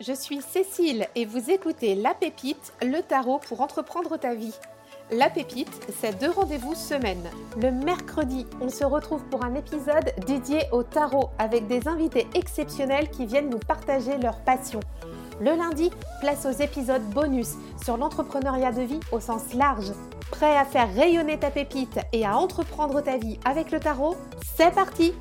je suis Cécile et vous écoutez La Pépite, le tarot pour entreprendre ta vie. La Pépite, c'est deux rendez-vous semaine. Le mercredi, on se retrouve pour un épisode dédié au tarot avec des invités exceptionnels qui viennent nous partager leur passion. Le lundi, place aux épisodes bonus sur l'entrepreneuriat de vie au sens large. Prêt à faire rayonner ta pépite et à entreprendre ta vie avec le tarot? C'est parti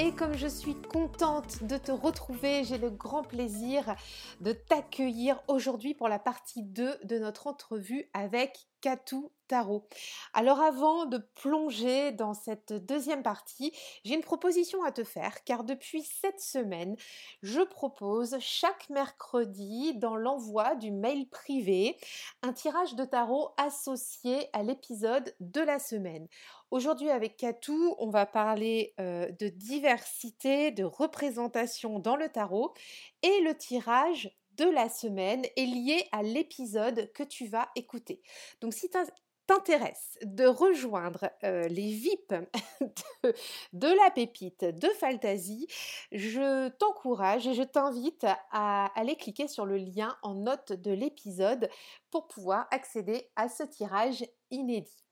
et comme je suis contente de te retrouver, j'ai le grand plaisir de t'accueillir aujourd'hui pour la partie 2 de notre entrevue avec Katou Tarot. Alors avant de plonger dans cette deuxième partie, j'ai une proposition à te faire car depuis cette semaine, je propose chaque mercredi dans l'envoi du mail privé un tirage de tarot associé à l'épisode de la semaine. Aujourd'hui avec Katou, on va parler euh, de diversité, de représentation dans le tarot et le tirage de la semaine est lié à l'épisode que tu vas écouter. Donc si t'intéresse de rejoindre euh, les VIP de, la pépite de Fantasy, je t'encourage et je t'invite à aller cliquer sur le lien en note de l'épisode pour pouvoir accéder à ce tirage inédit.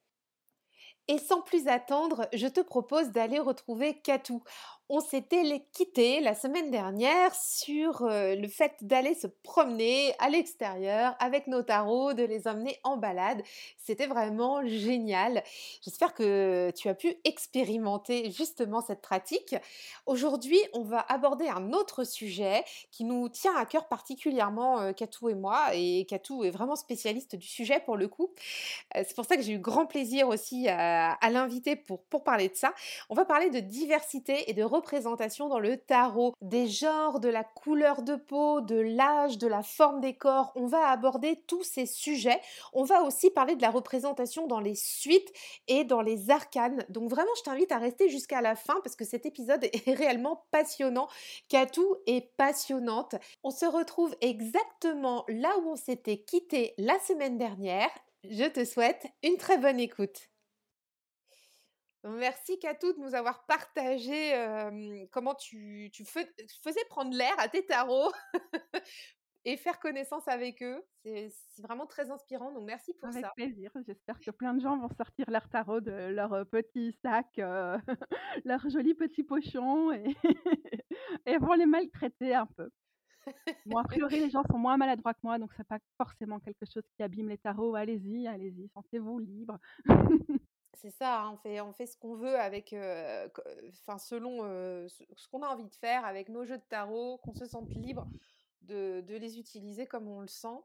Et sans plus attendre, je te propose d'aller retrouver Katou on s'était quitté la semaine dernière sur euh, le fait d'aller se promener à l'extérieur avec nos tarots, de les emmener en balade. C'était vraiment génial. J'espère que tu as pu expérimenter justement cette pratique. Aujourd'hui, on va aborder un autre sujet qui nous tient à cœur particulièrement, euh, Katou et moi. Et Katou est vraiment spécialiste du sujet pour le coup. Euh, c'est pour ça que j'ai eu grand plaisir aussi à, l'inviter pour, pour parler de ça. On va parler de diversité et de dans le tarot, des genres, de la couleur de peau, de l'âge, de la forme des corps. On va aborder tous ces sujets. On va aussi parler de la représentation dans les suites et dans les arcanes. Donc vraiment, je t'invite à rester jusqu'à la fin parce que cet épisode est réellement passionnant. Katou est passionnante. On se retrouve exactement là où on s'était quitté la semaine dernière. Je te souhaite une très bonne écoute. Merci Katou de nous avoir partagé comment tu, faisais prendre l'air à tes tarots et faire connaissance avec eux. C'est vraiment très inspirant, donc merci pour ça. Avec plaisir. J'espère que plein de gens vont sortir leur tarot de leur petit sac, leur joli petit pochon et, et vont les maltraiter un peu. Bon, a priori, les gens sont moins maladroits que moi, donc c'est pas forcément quelque chose qui abîme les tarots. Allez-y, allez-y, sentez-vous libre. C'est ça, hein, on fait, on fait ce qu'on veut avec, enfin selon ce, qu'on a envie de faire avec nos jeux de tarot, qu'on se sente libre de, les utiliser comme on le sent.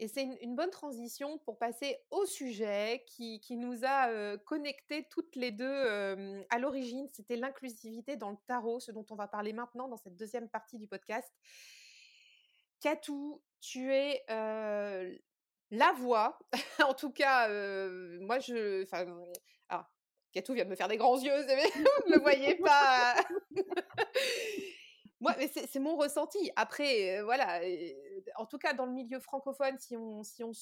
Et c'est une, bonne transition pour passer au sujet qui, nous a connectés toutes les deux à l'origine. C'était l'inclusivité dans le tarot, ce dont on va parler maintenant dans cette deuxième partie du podcast. Katou, tu es la voix, en tout cas, moi je. Alors, Katou vient de me faire des grands yeux, vous ne le voyez pas. moi, mais c'est mon ressenti. Après, voilà, en tout cas dans le milieu francophone, si on, si on,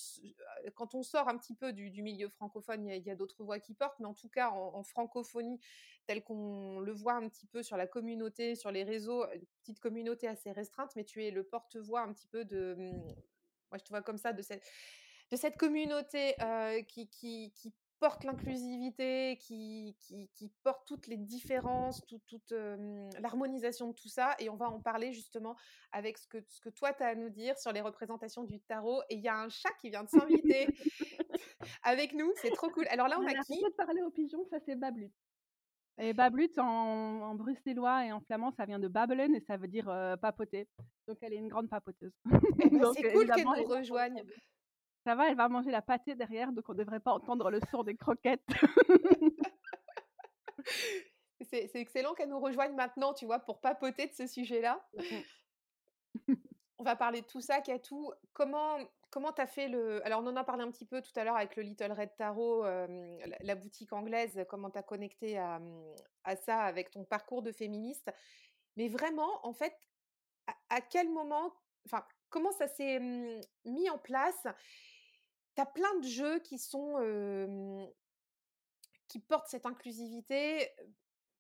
quand on sort un petit peu du, milieu francophone, il y a, d'autres voix qui portent, mais en tout cas en, francophonie, tel qu'on le voit un petit peu sur la communauté, sur les réseaux, une petite communauté assez restreinte, mais tu es le porte-voix un petit peu de, moi je te vois comme ça, de cette, de cette communauté qui, qui, qui, porte l'inclusivité, qui, qui, qui, porte toutes les différences, toute l'harmonisation de tout ça. Et on va en parler justement avec ce que, ce que toi, tu as à nous dire sur les représentations du tarot. Et il y a un chat qui vient de s'inviter avec nous. C'est trop cool. Alors là, on, a qui? de parler aux pigeons, ça c'est Bablut. Et Bablut en, en, bruxellois et en flamand, ça vient de babbelen et ça veut dire papoter. Donc elle est une grande papoteuse. Eh ben, c'est cool qu'elle nous rejoigne. Ça va, elle va manger la pâtée derrière, donc on ne devrait pas entendre le son des croquettes. c'est excellent qu'elle nous rejoigne maintenant, tu vois, pour papoter de ce sujet-là. Mmh on va parler de tout ça, Katou. Comment comment tu as fait le... Alors on en a parlé un petit peu tout à l'heure avec le Little Red Tarot, la, boutique anglaise, comment tu as connecté à, à, ça avec ton parcours de féministe. Mais vraiment, en fait, à, quel moment, enfin, comment ça s'est mmh, mis en place tu as plein de jeux qui sont qui portent cette inclusivité.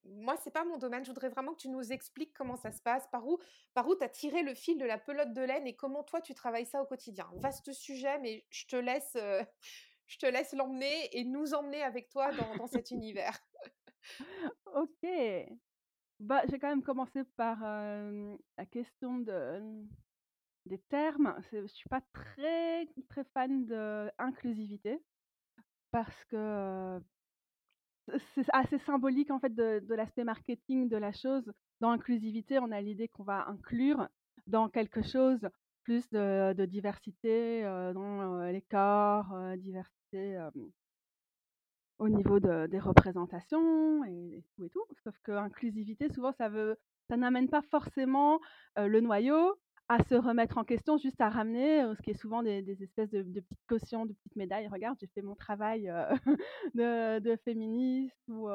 moi, c'est pas mon domaine. Je voudrais vraiment que tu nous expliques comment ça se passe, par où, par où tu as tiré le fil de la pelote de laine et comment toi tu travailles ça au quotidien. Vaste sujet, mais je te laisse, euh, je te laisse l'emmener et nous emmener avec toi dans, dans cet univers. OK. Bah, j'ai quand même commencé par euh, la question de, des termes. Je suis pas très très fan de inclusivité parce que c'est assez symbolique en fait de, l'aspect marketing de la chose. Dans inclusivité, on a l'idée qu'on va inclure dans quelque chose plus de, diversité dans les corps, diversité au niveau de- des représentations et, tout. Sauf que inclusivité, souvent, ça n'amène pas forcément le noyau à se remettre en question, juste à ramener ce qui est souvent des, espèces de, petites cautions, de petites médailles. Regarde, j'ai fait mon travail de, féministe ou,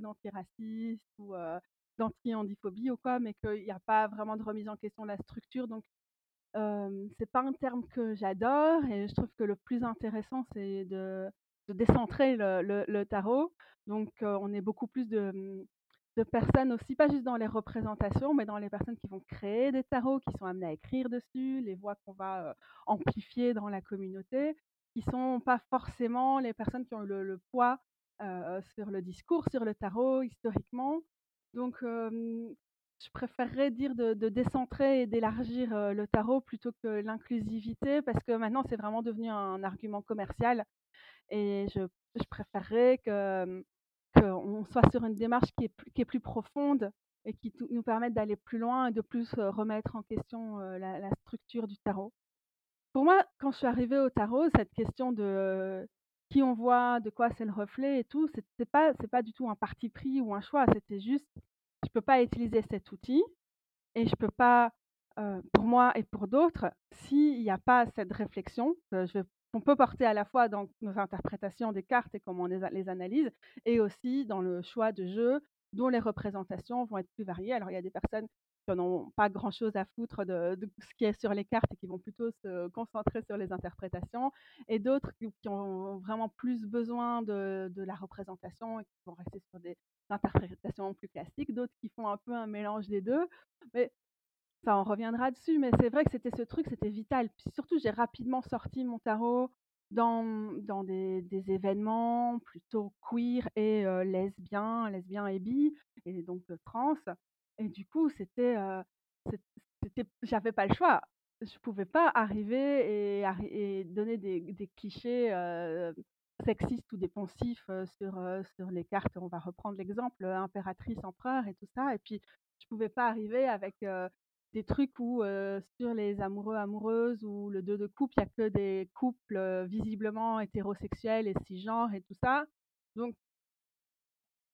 d'antiraciste ou d'anti-handiphobie ou quoi, mais qu'il n'y a pas vraiment de remise en question de la structure. Donc, c'est pas un terme que j'adore et je trouve que le plus intéressant, c'est de, décentrer le, tarot. Donc, on est beaucoup plus de, mmh, de personnes aussi, pas juste dans les représentations, mais dans les personnes qui vont créer des tarots, qui sont amenées à écrire dessus, les voix qu'on va euh, amplifier dans la communauté, qui sont pas forcément les personnes qui ont le, le poids euh, sur le discours, sur le tarot historiquement. Donc, je préférerais dire de, décentrer et d'élargir euh, le tarot plutôt que l'inclusivité, parce que maintenant c'est vraiment devenu un argument commercial et je préférerais que qu'on soit sur une démarche qui est, plus- profonde et qui nous permette d'aller plus loin et de plus euh, remettre en question euh, la, structure du tarot. Pour moi, quand je suis arrivée au tarot, cette question de euh, qui on voit, de quoi c'est le reflet et tout, c'est pas, pas du tout un parti pris ou un choix, c'était juste, je peux pas utiliser cet outil et je peux pas, pour moi et pour d'autres, s'il n'y a pas cette réflexion je qu'on peut porter à la fois dans nos interprétations des cartes et comment on les analyse et aussi dans le choix de jeu dont les représentations vont être plus variées. Alors il y a des personnes qui n'en ont pas grand-chose à foutre de ce qui est sur les cartes et qui vont plutôt se concentrer sur les interprétations et d'autres qui ont vraiment plus besoin de la représentation et qui vont rester sur des interprétations plus classiques, d'autres qui font un peu un mélange des 2. Mais ça, on reviendra dessus, mais c'est vrai que c'était ce truc, c'était vital. Puis surtout, j'ai rapidement sorti mon tarot dans, dans des, événements plutôt queer et euh, lesbiens et bi, et donc de trans. Et du coup, euh, c'était, j'avais pas le choix. Je pouvais pas arriver et, donner des, clichés euh, sexistes ou euh, sur, euh, sur les cartes. On va reprendre l'exemple, euh, impératrice, empereur et tout ça. Et puis, je pouvais pas arriver avec euh, des trucs où sur les amoureux amoureuses ou le deux de couple, il y a que des couples visiblement hétérosexuels et cisgenres et tout ça. Donc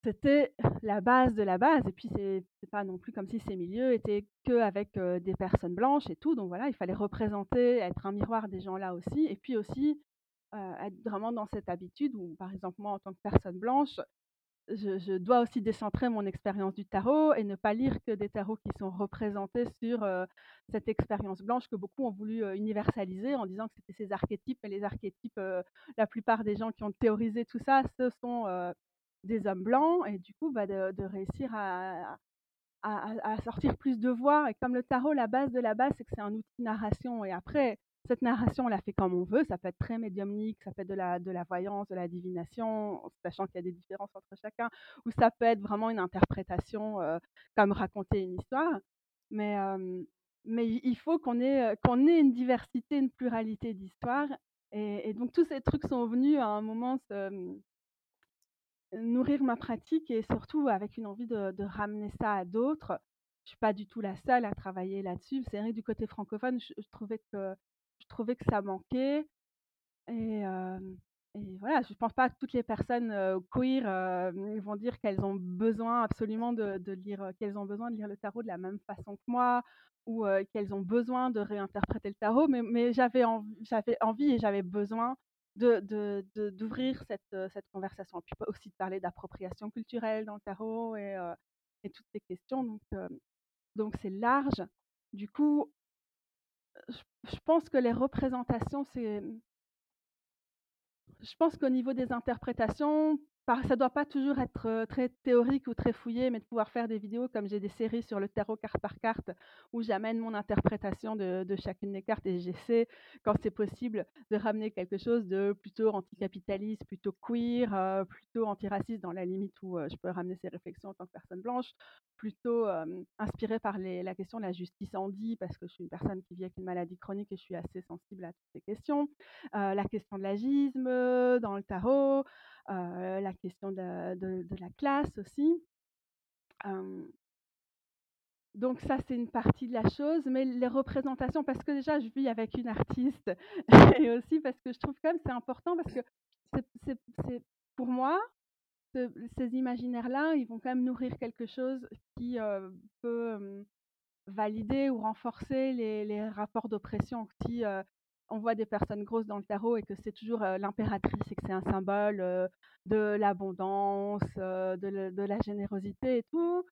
c'était la base de la base. Et puis c'est pas non plus comme si ces milieux étaient que avec des personnes blanches et tout. Donc voilà, il fallait représenter, être un miroir des gens là aussi. Et puis aussi être vraiment dans cette habitude où, par exemple, moi en tant que personne blanche, je, dois aussi décentrer mon expérience du tarot et ne pas lire que des tarots qui sont représentés sur euh, cette expérience blanche que beaucoup ont voulu euh, universaliser en disant que c'était ces archétypes. Et les archétypes, euh, la plupart des gens qui ont théorisé tout ça, ce sont des hommes blancs. Et du coup, bah, de, de réussir à, à, à- sortir plus de voix. Et comme le tarot, la base de la base, c'est que c'est un outil de narration. Et après, cette narration, on la fait comme on veut. Ça peut être très médiumnique, ça peut être de la, de la voyance, de la divination, sachant qu'il y a des différences entre chacun, ou ça peut être vraiment une interprétation, euh, comme raconter une histoire. Mais, mais il faut qu'on ait, euh, qu'on ait une diversité, une pluralité d'histoires. Et, donc tous ces trucs sont venus à un moment se, nourrir ma pratique et surtout avec une envie de, ramener ça à d'autres. Je suis pas du tout la seule à travailler là-dessus. C'est vrai du côté francophone, je trouvais que je trouvais que ça manquait. Et, voilà, je pense pas que toutes les personnes queer vont dire qu'elles ont besoin absolument de, lire, qu'elles ont besoin de lire le tarot de la même façon que moi ou qu'elles ont besoin de réinterpréter le tarot. Mais, mais j'avais j'avais envie et j'avais besoin de, d'ouvrir cette, cette conversation. Et puis aussi de parler d'appropriation culturelle dans le tarot et, et toutes ces questions. Donc, donc c'est large. Du coup, je, pense que les représentations, c'est, je pense qu'au niveau des interprétations, par ça doit pas toujours être, très théorique ou très fouillé, mais de pouvoir faire des vidéos comme j'ai des séries sur le tarot carte par carte, où j'amène mon interprétation de chacune des cartes et j'essaie, quand c'est possible, de ramener quelque chose de plutôt anticapitaliste, plutôt queer, heu, plutôt antiraciste dans la limite où, je peux ramener ces réflexions en tant que personne blanche, plutôt, hem, inspirée par la question de la justice en dit parce que je suis une personne qui vit avec une maladie chronique et je suis assez sensible à toutes ces questions. La question de l'agisme, dans le tarot, la question de, la classe aussi. donc ça, c'est une partie de la chose, mais les représentations, parce que déjà, je vis avec une artiste, et aussi parce que je trouve quand même c'est important, parce que c'est pour moi, ces imaginaires-là, ils vont quand même nourrir quelque chose qui peut valider ou renforcer les, rapports d'oppression. Si on voit des personnes grosses dans le tarot et que c'est toujours l'impératrice et que c'est un symbole de l'abondance, de, la générosité et tout,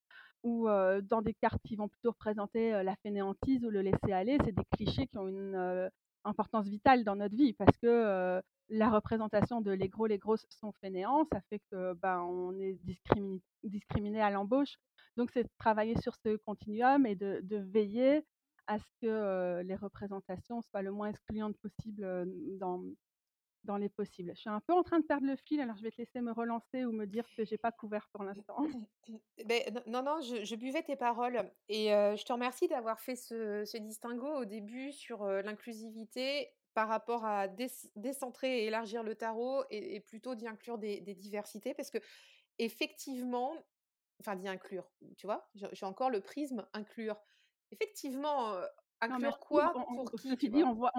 ou dans des cartes qui vont plutôt représenter la fainéantise ou le laisser aller, c'est des clichés qui ont une importance vitale dans notre vie parce que la représentation de les gros, les grosses sont fainéants, ça fait que ben, on est discriminé, à l'embauche. Donc c'est de travailler sur ce continuum et de veiller à ce que les représentations soient le moins excluantes possible dans, dans les possibles. Je suis un peu en train de perdre le fil, alors je vais te laisser me relancer ou me dire que j'ai pas couvert pour l'instant. Ben, non, non, je, buvais tes paroles et je te remercie d'avoir fait ce, ce, distinguo au début sur l'inclusivité par rapport à décentrer et élargir le tarot et, plutôt d'y inclure des, des, diversités parce que effectivement, enfin d'y inclure, tu vois, j'ai encore le prisme inclure effectivement, inclure quoi pour qui tu dis, on voit,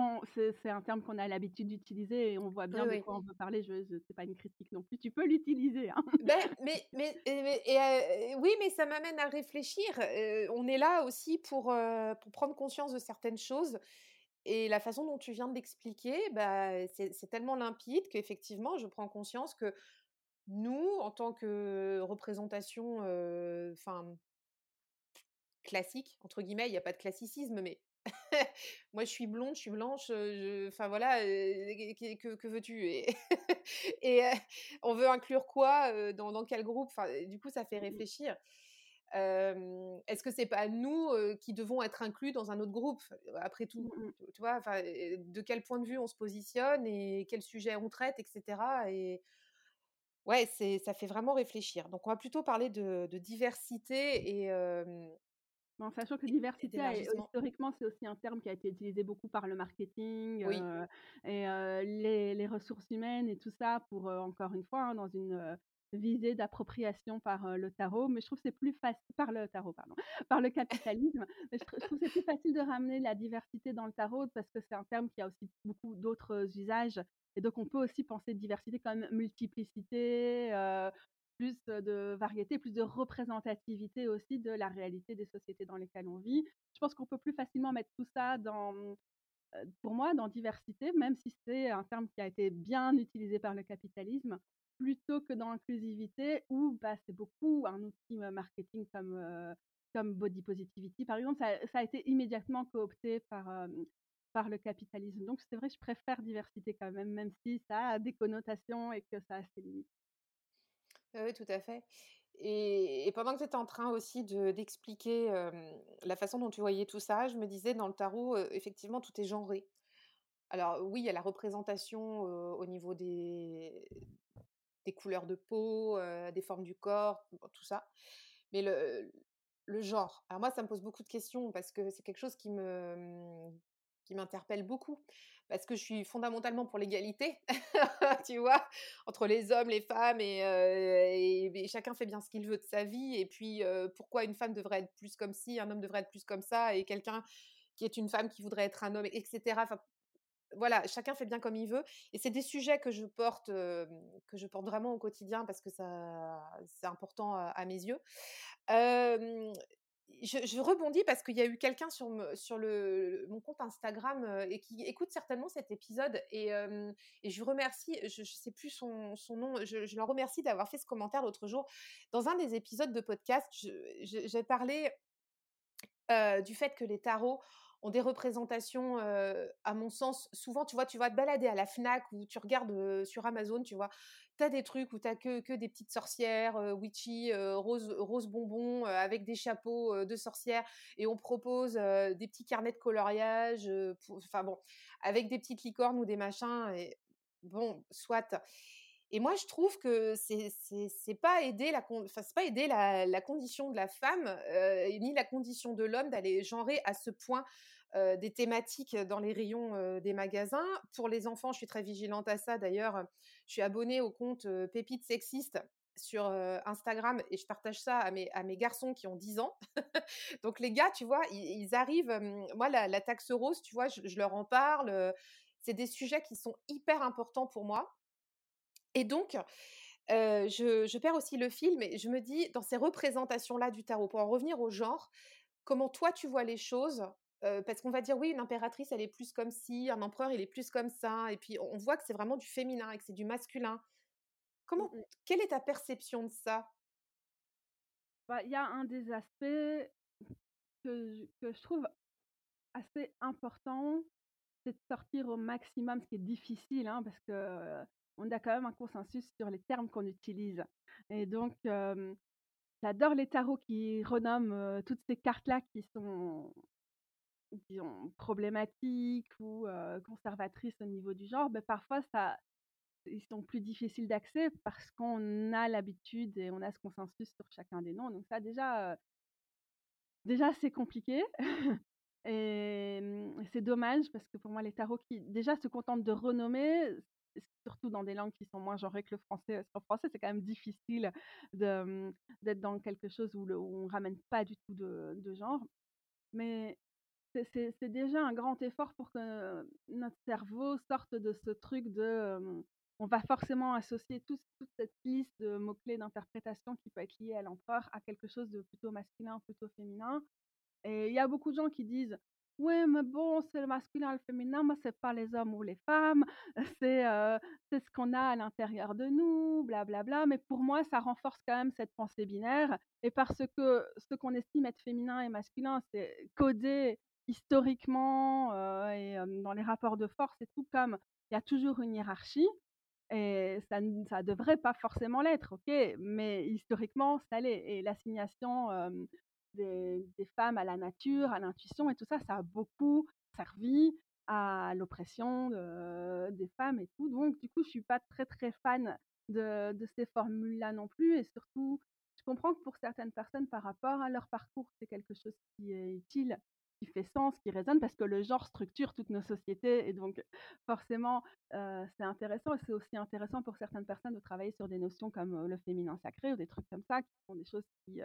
c'est un terme qu'on a l'habitude d'utiliser et on voit bien de quoi on veut parler. Je, je c'est pas une critique non plus. Tu peux l'utiliser. Hein. Ben, mais, mais, et, oui, mais ça m'amène à réfléchir. on est là aussi pour, pour prendre conscience de certaines choses. Et la façon dont tu viens de l'expliquer, bah, c'est tellement limpide qu'effectivement, je prends conscience que nous, en tant que représentation, enfin, classique, entre guillemets, il n'y a pas de classicisme, mais moi je suis blonde, je suis blanche, enfin voilà, que, que veux-tu Et, et on veut inclure quoi dans, dans, quel groupe? Enfin, Du coup, ça fait mmh réfléchir. Est-ce que c'est pas nous qui devons être inclus dans un autre groupe? Après tout, mmh tu vois, de quel point de vue on se positionne et quel sujet on traite, etc. Et ouais, c'est ça fait vraiment réfléchir. Donc on va plutôt parler de, de diversité et en sachant que diversité, historiquement, c'est aussi un terme qui a été utilisé beaucoup par le marketing et les, ressources humaines et tout ça pour, encore une fois, hein, dans une visée d'appropriation par le tarot. Mais je trouve que c'est plus facile, par le tarot, pardon, par le capitalisme. je, trouve que c'est plus facile de ramener la diversité dans le tarot parce que c'est un terme qui a aussi beaucoup d'autres usages. Et donc, on peut aussi penser diversité comme multiplicité, plus de variété, plus de représentativité aussi de la réalité des sociétés dans lesquelles on vit. Je pense qu'on peut plus facilement mettre tout ça dans, pour moi, dans diversité, même si c'est un terme qui a été bien utilisé par le capitalisme, plutôt que dans inclusivité, où bah, c'est beaucoup un outil marketing comme, comme body positivity, par exemple, ça, ça, a été immédiatement coopté par, par le capitalisme. Donc c'est vrai, je préfère diversité quand même, même si ça a des connotations et que ça a ses limites. Oui, tout à fait. Et, pendant que tu étais en train aussi d'expliquer la façon dont tu voyais tout ça, je me disais, dans le tarot, effectivement, tout est genré. Alors oui, il y a la représentation au niveau des, des couleurs de peau, des formes du corps, tout ça. Mais le, le genre, alors moi, ça me pose beaucoup de questions parce que c'est quelque chose qui me, qui m'interpelle beaucoup parce que je suis fondamentalement pour l'égalité, tu vois, entre les hommes, les femmes, et, chacun fait bien ce qu'il veut de sa vie. Et puis, pourquoi une femme devrait être plus comme ci, un homme devrait être plus comme ça, et quelqu'un qui est une femme qui voudrait être un homme, etc. Voilà, chacun fait bien comme il veut. Et c'est des sujets que je porte, que je porte vraiment au quotidien parce que ça, c'est important à, mes yeux je, rebondis parce qu'il y a eu quelqu'un sur, mon compte Instagram et qui écoute certainement cet épisode et, et je remercie, je ne sais plus son, nom, je, je le remercie d'avoir fait ce commentaire l'autre jour. Dans un des épisodes de podcast, j'ai parlé du fait que les tarots ont des représentations, à mon sens, souvent, tu vois, tu vas te balader à la Fnac ou tu regardes sur Amazon, tu vois, tu as des trucs où tu que, que des petites sorcières, witchy, rose, rose bonbon, avec des chapeaux de sorcières, et on propose des petits carnets de coloriage, enfin bon, avec des petites licornes ou des machins, et bon, soit. Et moi, je trouve que c'est c'est pas aider la condition de la femme euh, ni la condition de l'homme d'aller genrer à ce point euh, des thématiques dans les rayons euh, des magasins. Pour les enfants, je suis très vigilante à ça. D'ailleurs, je suis abonnée au compte Pépite Sexiste sur Instagram et je partage ça à mes, garçons qui ont 10 ans. Donc les gars, tu vois, ils, arrivent, moi la, la, taxe rose, tu vois, je, je leur en parle. c'est des sujets qui sont hyper importants pour moi. Et donc, je, perds aussi le fil, mais je me dis, dans ces représentations-là du tarot, pour en revenir au genre, comment toi tu vois les choses Parce qu'on va dire, oui, une impératrice, elle est plus comme ci, un empereur, il est plus comme ça, et puis on voit que c'est vraiment du féminin et que c'est du masculin. Mmh comment, quelle est ta perception de ça? Bah, Il y a un des aspects que que je trouve assez important, c'est de sortir au maximum, ce qui est difficile, hein, parce que on a quand même un consensus sur les termes qu'on utilise. Et donc, j'adore les tarots qui renomment toutes ces cartes-là qui sont problématiques ou conservatrices au niveau du genre. Mais parfois, ça, ils sont plus difficiles d'accès parce qu'on a l'habitude et on a ce consensus sur chacun des noms. Donc ça, déjà, déjà c'est compliqué. Et c'est dommage parce que pour moi, les tarots qui déjà se contentent de renommer, surtout dans des langues qui sont moins genrées que le français. Qu'en français, c'est quand même difficile d'être dans quelque chose où, on ne ramène pas du tout de, genre. Mais c'est, déjà un grand effort pour que notre cerveau sorte de ce truc de... on va forcément associer toute cette liste de mots-clés d'interprétation qui peut être liée à l'empereur à quelque chose de plutôt masculin, plutôt féminin. Et il y a beaucoup de gens qui disent oui, mais bon, c'est le masculin le féminin, mais c'est pas les hommes ou les femmes, c'est c'est ce qu'on a à l'intérieur de nous, blablabla. Bla, bla. Mais pour moi, ça renforce quand même cette pensée binaire. Et parce que ce qu'on estime être féminin et masculin, c'est codé historiquement et dans les rapports de force et tout comme il y a toujours une hiérarchie. Et ça ne devrait pas forcément l'être, ok, mais historiquement, ça l'est. Et l'assignation des, femmes à la nature, à l'intuition et tout ça, ça a beaucoup servi à l'oppression des femmes et tout. Donc, du coup, je suis pas très très fan de, ces formules-là non plus. Et surtout, je comprends que pour certaines personnes, par rapport à leur parcours, c'est quelque chose qui est utile, qui fait sens, qui résonne, parce que le genre structure toutes nos sociétés. Et donc, forcément, c'est intéressant. Et c'est aussi intéressant pour certaines personnes de travailler sur des notions comme le féminin sacré ou des trucs comme ça, qui sont des choses qui,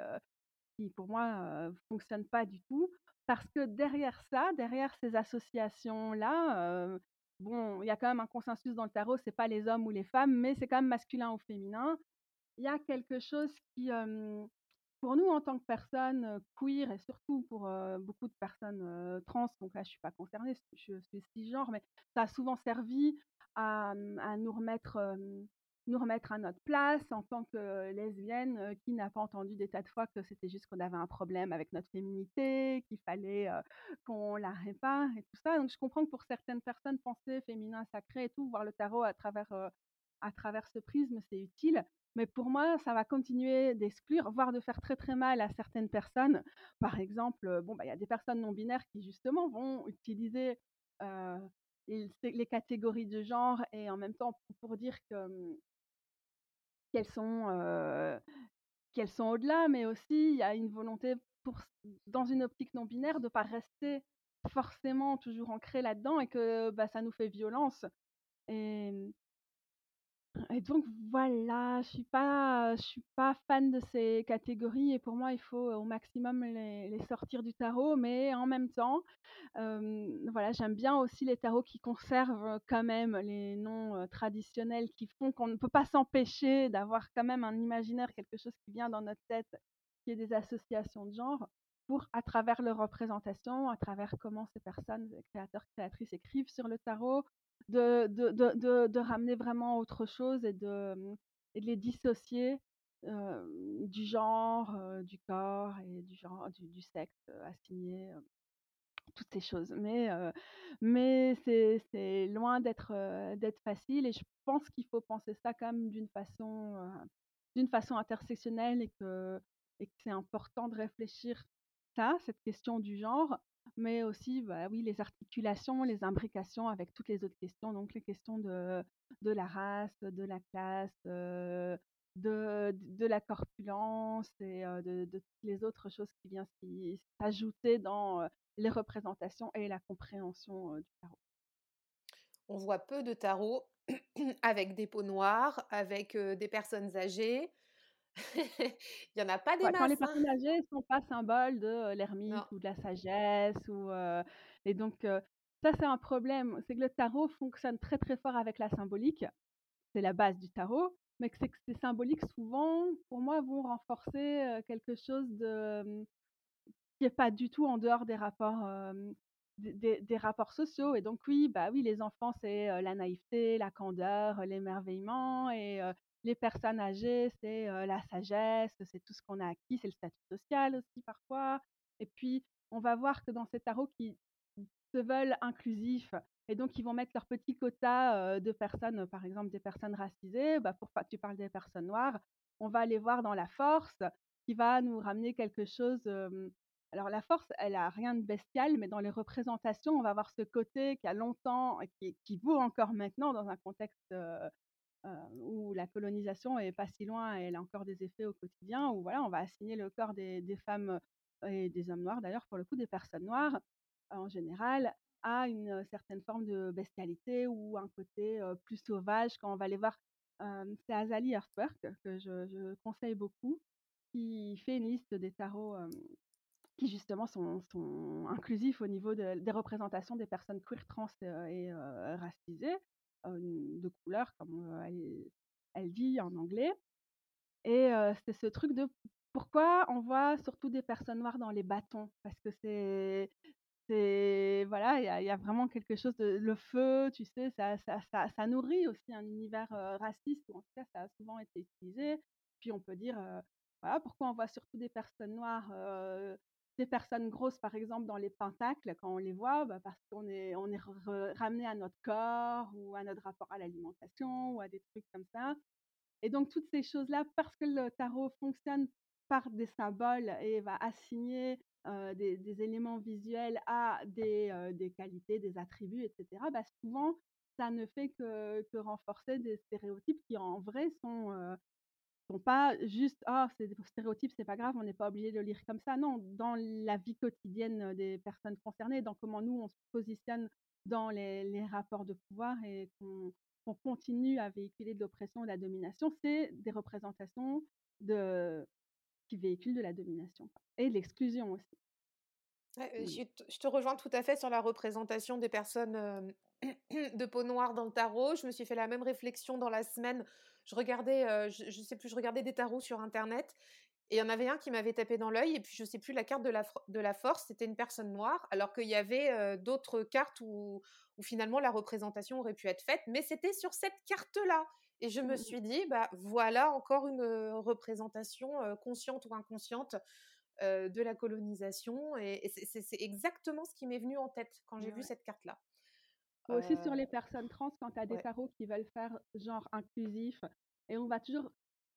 qui pour moi fonctionne pas du tout parce que derrière ça, derrière ces associations-là, bon, il y a quand même un consensus dans le tarot, c'est pas les hommes ou les femmes, mais c'est quand même masculin ou féminin. Il y a quelque chose qui, pour nous en tant que personnes queer et surtout pour beaucoup de personnes trans, donc là je suis pas concernée, je suis cisgenre, mais ça a souvent servi à nous remettre nous remettre à notre place en tant que lesbienne qui n'a pas entendu des tas de fois que c'était juste qu'on avait un problème avec notre féminité, qu'il fallait qu'on la répare et tout ça. Donc je comprends que pour certaines personnes, penser féminin sacré et tout, voir le tarot à travers, à travers ce prisme, c'est utile. Mais pour moi, ça va continuer d'exclure, voire de faire très très mal à certaines personnes. Par exemple, bon, bah, il y a des personnes non binaires qui justement vont utiliser les, catégories de genre et en même temps pour dire que mmh, qu'elles sont, qu'elles sont au-delà, mais aussi il y a une volonté dans une optique non binaire de ne pas rester forcément toujours ancré là-dedans et que bah, ça nous fait violence. Mmh, et donc voilà, je suis pas, je suis pas fan de ces catégories et pour moi il faut au maximum les, sortir du tarot, mais en même temps, voilà, j'aime bien aussi les tarots qui conservent quand même les noms traditionnels, qui font qu'on ne peut pas s'empêcher d'avoir quand même un imaginaire, quelque chose qui vient dans notre tête, qui est des associations de genre, pour à travers leur représentation, à travers comment ces personnes, créateurs, créatrices écrivent sur le tarot, de, de, de, de, ramener vraiment autre chose et de, et de les dissocier du genre, du corps et du, genre, du, sexe assigné toutes ces choses. Mais, mais c'est loin d'être, d'être facile et je pense qu'il faut penser ça quand même d'une façon, d'une façon intersectionnelle et que et que c'est important de réfléchir ça, cette question du genre, mais aussi, bah, oui, les articulations, les imbrications avec toutes les autres questions, donc les questions de de la race, de la classe, heu, de de la corpulence et heu, de de toutes les autres choses qui viennent s'ajouter dans, heu, les représentations et la compréhension, du tarot. On voit peu de tarots avec des peaux noires, avec, des personnes âgées. Il y en a pas des Ouais, quand les hein. personnes âgées sont pas symboles de, l'ermite ou de la sagesse ou, et donc, ça c'est un problème. C'est que le tarot fonctionne très, très fort avec la symbolique. C'est la base du tarot, mais que c'est que ces symboliques souvent, pour moi, vont renforcer, quelque chose de, mmh, qui est pas du tout en dehors des rapports, des des rapports sociaux et donc oui, bah, oui, les enfants, c'est, la naïveté, la candeur, l'émerveillement et les personnes âgées, c'est, la sagesse, c'est tout ce qu'on a acquis, c'est le statut social aussi parfois et puis on va voir que dans ces tarots qui se veulent inclusifs et donc ils vont mettre leur petit quota, de personnes, par exemple des personnes racisées, bah, tu parles des personnes noires, on va aller voir dans la force qui va nous ramener quelque chose, alors la force, elle a rien de bestial, mais dans les représentations, on va avoir ce côté qui a longtemps qui qui vaut encore maintenant dans un contexte, où la colonisation est pas si loin et elle a encore des effets au quotidien, où voilà, on va assigner le corps des femmes, heu et des hommes noirs d'ailleurs, pour le coup, des personnes noires, euh, en général, à une, certaine forme de bestialité ou un côté, plus sauvage quand on va les voir. C'est Azalee Earthwork que je conseille beaucoup, qui fait une liste des tarots, qui justement sont inclusifs au niveau de des représentations des personnes queer, trans, et racisées, de couleur comme, elle dit en anglais et c'est ce truc de pourquoi on voit surtout des personnes noires dans les bâtons? Parce que c'est c'est voilà, il y a vraiment quelque chose de le feu, tu sais, ça ça nourrit aussi un univers, raciste ou en tout cas ça a souvent été utilisé. Puis on peut dire, voilà, pourquoi on voit surtout des personnes noires, des personnes grosses par exemple dans les pentacles quand on les voit? Bah, parce qu'on est on est ramené à notre corps ou à notre rapport à l'alimentation ou à des trucs comme ça et donc toutes ces choses-là, parce que le tarot fonctionne par des symboles et va assigner, des éléments visuels à des, qualités, des attributs et cetera, bah, souvent ça ne fait que renforcer des stéréotypes qui en vrai sont, sont pas juste: «Ah c'est des stéréotypes, c'est pas grave, on n'est pas obligé de le lire comme ça». Non, dans la vie quotidienne, des personnes concernées, dans comment nous on se positionne dans les les rapports de pouvoir et qu'on continue à véhiculer de l'oppression de la domination, c'est des représentations de qui véhiculent de la domination et de l'exclusion aussi. Ouais, je te je te rejoins tout à fait sur la représentation des personnes, de peau noire dans le tarot. Je me suis fait la même réflexion dans la semaine. Je regardais, je je sais plus, je regardais des tarots sur internet et il y en avait un qui m'avait tapé dans l'œil et puis je sais plus la carte de la fr de la force, c'était une personne noire, alors qu'il y avait, d'autres cartes où où finalement la représentation aurait pu être faite, mais c'était sur cette carte-là et je me Mmh mh. suis dit: «Bah, voilà encore une, représentation, consciente ou inconsciente, de la colonisation» et et c'est exactement ce qui m'est venu en tête quand j'ai vu cette carte-là. Aussi sur Heu, les personnes trans, quand tu as des ouais. tarots qui veulent faire genre inclusif et on va toujours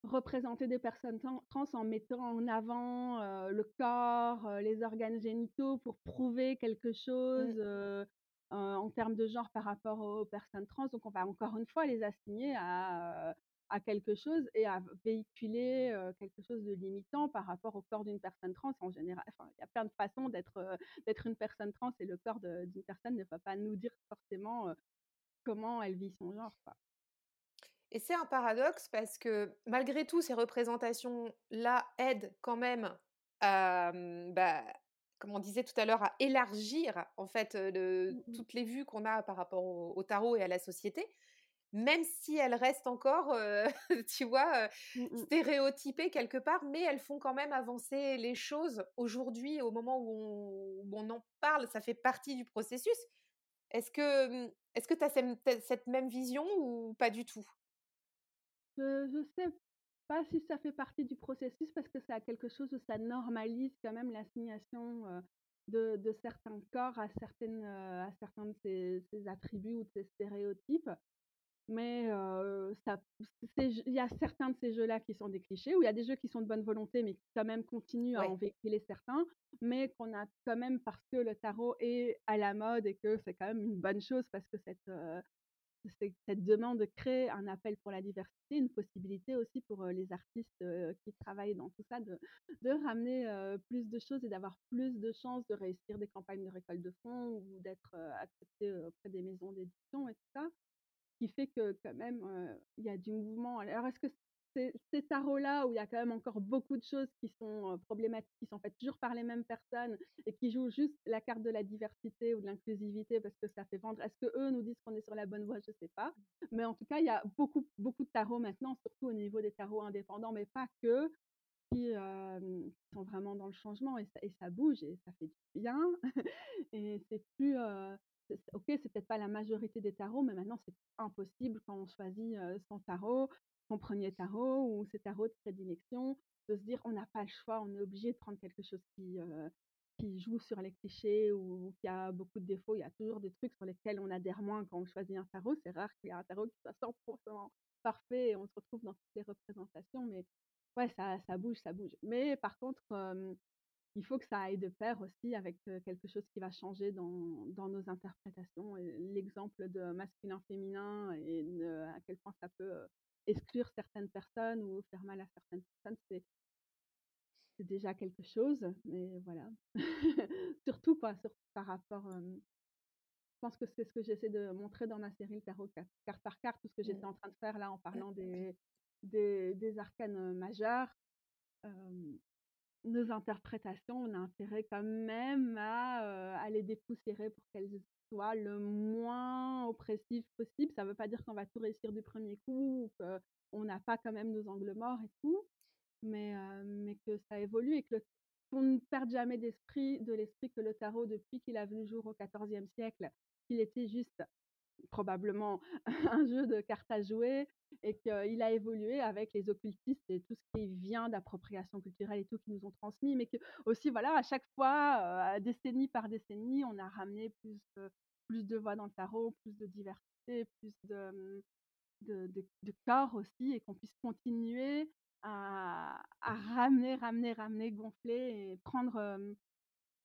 représenter des personnes tran trans en mettant en avant, le corps, les organes génitaux pour prouver quelque Mmh. chose, en termes de genre par rapport aux personnes trans. Donc on va encore une fois les assigner à, à quelque chose et à véhiculer, quelque chose de limitant par rapport au corps d'une personne trans en général. Enfin, il y a plein de façons d'être, une personne trans et le corps d'une personne ne va pas nous dire forcément, comment elle vit son genre, quoi. Et c'est un paradoxe parce que malgré tout, ces représentations-là aident quand même à, mmh, bah, comme on disait tout à l'heure, à élargir en fait, le Mmh mh. toutes les vues qu'on a par rapport au au tarot et à la société. Même si elles restent encore, heu, tu vois, heu, Mmh mh. stéréotypées quelque part, mais elles font quand même avancer les choses aujourd'hui, au moment où on où on en parle, ça fait partie du processus. Est-ce que, mmh, est-ce que tu as cette même vision ou pas du tout? Je je sais pas si ça fait partie du processus parce que ça a quelque chose où ça normalise quand même l'assignation, de de certains corps à certaines, à certains de ces attributs ou de ces stéréotypes. Mais il y a certains de ces jeux-là qui sont des clichés, ou il y a des jeux qui sont de bonne volonté, mais qui quand même continuent à en véhiculer certains, mais qu'on a quand même parce que le tarot est à la mode et que c'est quand même une bonne chose parce que cette, cette demande crée un appel pour la diversité, une possibilité aussi pour, les artistes, qui travaillent dans tout ça de de ramener, plus de choses et d'avoir plus de chances de réussir des campagnes de récolte de fonds ou d'être, acceptés, auprès des maisons d'édition et tout ça. Qui fait que quand même, il y a du mouvement. Alors est-ce que ces tarots-là, où il y a quand même encore beaucoup de choses qui sont, problématiques, qui sont faites toujours par les mêmes personnes et qui jouent juste la carte de la diversité ou de l'inclusivité parce que ça fait vendre, est-ce qu'eux nous disent qu'on est sur la bonne voie? Je sais pas. Mais en tout cas, il y a beaucoup beaucoup de tarots maintenant, surtout au niveau des tarots indépendants, mais pas que, qui, sont vraiment dans le changement et ça bouge et ça fait du bien et c'est plus, OK, c'est peut-être pas la majorité des tarots, mais maintenant c'est impossible quand on choisit, son tarot, son 1er tarot ou ses tarots de prédilection, de se dire: «On n'a pas le choix, on est obligé de prendre quelque chose qui, qui joue sur les clichés ou qui a beaucoup de défauts». Il y a toujours des trucs sur lesquels on adhère moins quand on choisit un tarot. C'est rare qu'il y ait un tarot qui soit 100 % parfait et on se retrouve dans toutes les représentations, mais ouais, ça ça bouge, ça bouge. Mais par contre, il faut que ça aille de pair aussi avec, quelque chose qui va changer dans dans nos interprétations l'exemple de masculin-féminin et de à quel point ça peut, exclure certaines personnes ou faire mal à certaines personnes, c'est c'est déjà quelque chose, mais voilà. Surtout quoi, surtout par rapport, je pense que c'est ce que j'essaie de montrer dans ma série, le tarot ca carte par carte, tout ce que j'étais Mmh. en train de faire là en parlant des des des arcanes, heu, majeurs. Nos interprétations, on a intérêt quand même à, heu, à les dépoussiérer pour qu'elles soient le moins oppressives possible. Ça veut pas dire qu'on va tout réussir du 1er coup ou qu'on n'a pas quand même nos angles morts et tout, mais mais que ça évolue et que qu'on ne perde jamais d'esprit de l'esprit que le tarot depuis qu'il a vu le jour au XIVe siècle, qu'il était juste probablement un jeu de cartes à jouer et qu'il a évolué avec les occultistes et tout ce qui vient d'appropriation culturelle et tout, qui nous ont transmis, mais qu'aussi voilà, à chaque fois, heu, décennie par décennie, on a ramené plus, heu, plus de voix dans le tarot, plus de diversité, plus de, de de de corps aussi et qu'on puisse continuer à ramener, ramener, ramener, gonfler et prendre, hem,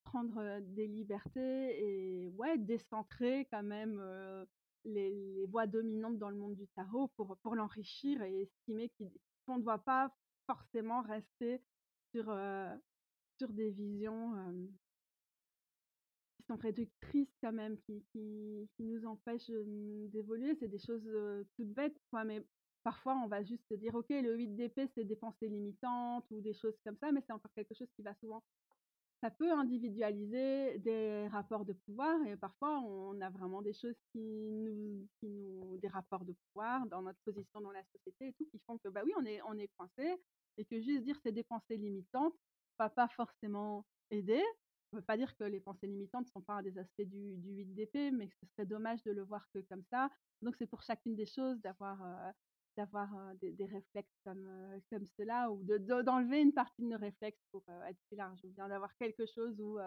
prendre, heu, des libertés et ouais, décentrer quand même, heu, les les voix dominantes dans le monde du tarot pour pour l'enrichir et estimer qu'on ne doit pas forcément rester sur, heu, sur des visions, hem qui sont réductrices quand même, qui qui nous empêchent, d'évoluer. C'est des choses, heu, toutes bêtes mais parfois on va juste dire: «OK, le 8 d'épée, c'est des pensées limitantes» ou des choses comme ça, mais c'est encore quelque chose qui va souvent ça peut individualiser des rapports de pouvoir et parfois on a vraiment des choses qui nous qui nous des rapports de pouvoir dans notre position dans la société et tout, qui font que, bah, oui, on est on est coincé et que juste dire: «C'est des pensées limitantes» va pas forcément aider. Ça veut pas dire que les pensées limitantes sont pas des aspects du du 8 d'épée, mais que ce serait dommage de le voir que comme ça. Donc c'est pour chacune des choses d'avoir, heu, d'avoir, des réflexes comme, comme ceux-là ou de de d'enlever une partie de nos réflexes pour, être plus large ou bien d'avoir quelque chose où,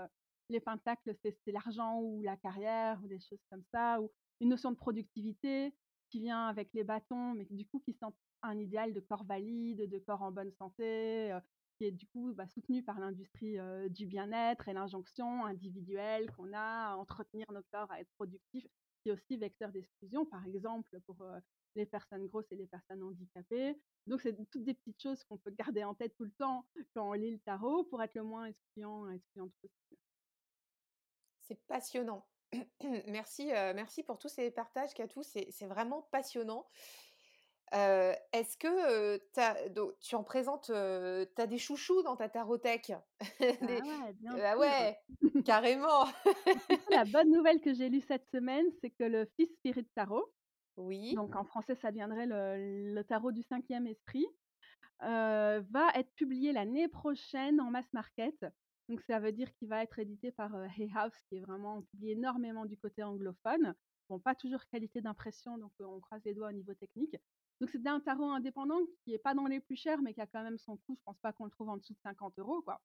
les pentacles, c'est l'argent ou la carrière ou des choses comme ça ou une notion de productivité qui vient avec les bâtons, mais du coup qui sont un idéal de corps valide, de corps en bonne santé, qui est du coup, bah, soutenu par l'industrie, du bien-être et l'injonction individuelle qu'on a à entretenir nos corps, à être productif, qui est aussi vecteur d'exclusion, par exemple pour, les personnes grosses et les personnes handicapées. Donc c'est toutes des petites choses qu'on peut garder en tête tout le temps quand on lit le tarot pour être le moins excluant excluante possible. C'est passionnant. Merci, heu, merci pour tous ces partages Katou, c'est c'est vraiment passionnant. Heu, est-ce que, tu as do tu en présentes, tu as des chouchous dans ta tarothèque? Ah Des ouais, bien ah sûr! ouais, carrément! La bonne nouvelle que j'ai lue cette semaine, c'est que le Fifth Spirit Tarot, Oui. donc en français ça deviendrait le tarot du 5e esprit, va être publié l'année prochaine en mass market. Donc ça veut dire qu'il va être édité par, heu, Hay House qui est vraiment publié énormément du côté anglophone. Bon, pas toujours qualité d'impression, donc on croise les doigts au niveau technique. Donc c'était un tarot indépendant qui est pas dans les plus chers, mais qui a quand même son coût. Je pense pas qu'on le trouve en dessous de 50 € quoi.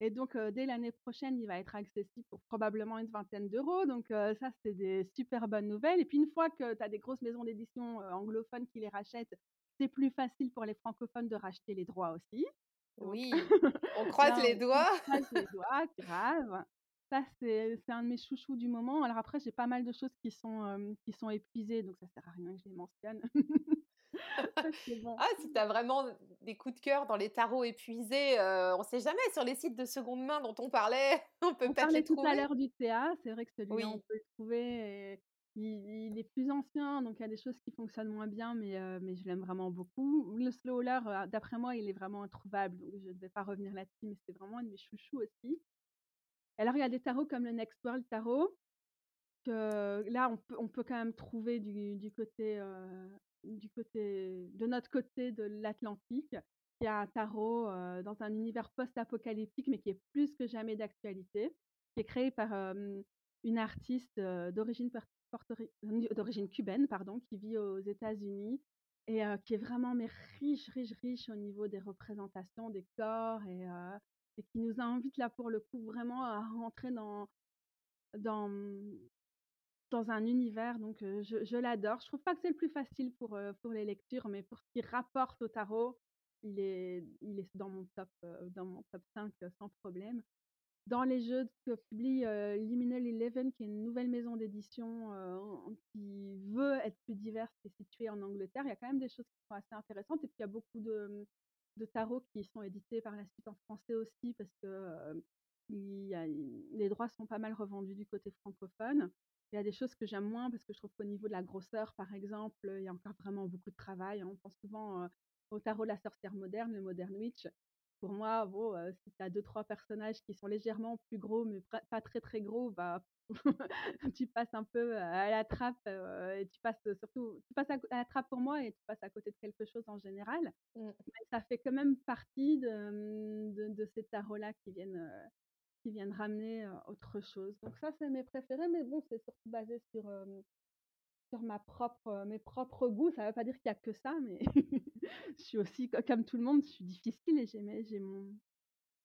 Et donc, dès l'année prochaine, il va être accessible pour probablement une vingtaine d'euros. Donc, ça, c'est des super bonnes nouvelles. Et puis, une fois que tu as des grosses maisons d'édition anglophones qui les rachètent, c'est plus facile pour les francophones de racheter les droits aussi. oui, on croise les doigts. On croise les doigts, grave. Ça, c'est un de mes chouchous du moment. Alors après, j'ai pas mal de choses qui sont, qui sont épuisées, donc ça sert à rien que je les mentionne. Ah, si tu as vraiment des coups de cœur dans les tarots épuisés, euh, on ne sait jamais sur les sites de seconde main dont on parlait, on peut peut-être les tout à l'heure du TA, c'est vrai que celui-là, on peut le trouver. il, est plus ancien, donc il y a des choses qui fonctionnent moins bien, mais, euh, mais je l'aime vraiment beaucoup. Le Slowler, euh, d'après moi, il est vraiment introuvable, donc je ne vais pas revenir là-dessus, mais c'est vraiment un de mes chouchous aussi. Alors, il y a des tarots comme le Next World Tarot, que là, on peut, on peut quand même trouver du, du côté du côté, de notre côté de l'Atlantique, qui a un tarot dans un univers post-apocalyptique, mais qui est plus que jamais d'actualité, qui est créé par une artiste d'origine d'origine cubaine, pardon, qui vit aux États-Unis et qui est vraiment mais riche, riche, riche au niveau des représentations des corps et, et qui nous invite là pour le coup vraiment à rentrer dans dans dans un univers, donc je, l'adore. Je trouve pas que c'est le plus facile pour, pour les lectures, mais pour ce qui rapporte au tarot, il est, il est dans mon top, dans mon top 5 sans problème. Dans les jeux que publie Liminal Eleven, qui est une nouvelle maison d'édition qui veut être plus diverse et située en Angleterre, il y a quand même des choses qui sont assez intéressantes. Et puis il y a beaucoup de, de tarots qui sont édités par la suite en français aussi, parce que les droits sont pas mal revendus du côté francophone. Il y a des choses que j'aime moins parce que je trouve qu'au niveau de la grosseur, par exemple, il y a encore vraiment beaucoup de travail. Hein. On pense souvent au tarot de la sorcière moderne, le Modern Witch. Pour moi, bon, si tu as deux, trois personnages qui sont légèrement plus gros, mais pas très très gros, bah, tu passes un peu à la trappe et tu passes surtout, tu passes à, la trappe pour moi et tu passes à côté de quelque chose en général. Mmh. Mais ça fait quand même partie de, mmh, de, de ces tarots-là qui viennent qui viennent ramener autre chose. Donc ça, c'est mes préférés, mais bon, c'est surtout basé sur, sur ma propre, mes propres goûts. Ça ne veut pas dire qu'il n'y a que ça, mais je suis aussi, comme tout le monde, je suis difficile et j'ai, j'ai mon,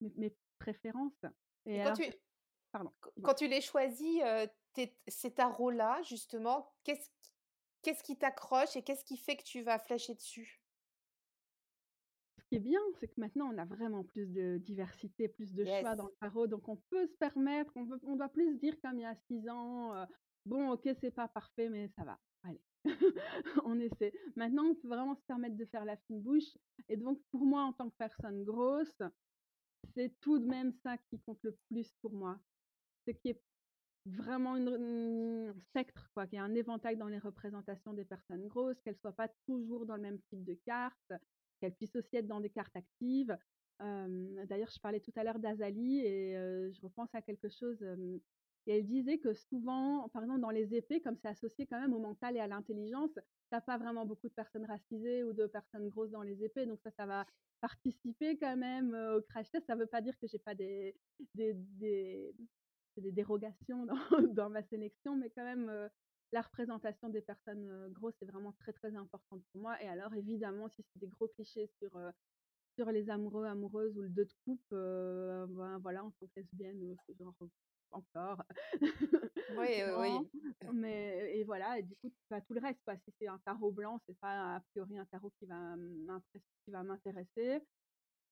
mes, préférences. Et, quand, tu, Pardon, quand tu les choisis, ces tarots-là, justement, qu'est-ce, qu'est-ce qui t'accroche et qu'est-ce qui fait que tu vas flasher dessus? Qui est bien, c'est que maintenant on a vraiment plus de diversité, plus de choix dans le tarot, donc on peut se permettre, on, peut, on doit plus dire comme il y a six ans, euh, bon ok c'est pas parfait mais ça va, allez, on essaie. Maintenant on peut vraiment se permettre de faire la fine bouche, et donc pour moi en tant que personne grosse, c'est tout de même ça qui compte le plus pour moi, c'est qu'il y ait vraiment une, un spectre, quoi, qu'il y ait un éventail dans les représentations des personnes grosses, qu'elles soient pas toujours dans le même type de carte, qu'elle puisse aussi être dans des cartes actives. D'ailleurs, je parlais tout à l'heure d'Azali et je repense à quelque chose. et elle disait que souvent, par exemple, dans les épées, comme c'est associé quand même au mental et à l'intelligence, t'as pas vraiment beaucoup de personnes racisées ou de personnes grosses dans les épées. Donc ça, ça va participer quand même au crash test. Ça veut pas dire que j'ai pas des, des, des, des dérogations dans, ma sélection, mais quand même, la représentation des personnes grosses est vraiment très très importante pour moi. Et alors évidemment, si c'est des gros clichés sur sur les amoureux, amoureuses ou le deux de coupe, ben, voilà, en tant que lesbienne, genre encore. Oui, oui. Mais et voilà, et du coup, pas tout le reste, quoi. Si c'est un tarot blanc, c'est pas a priori un tarot qui va m'intéresser.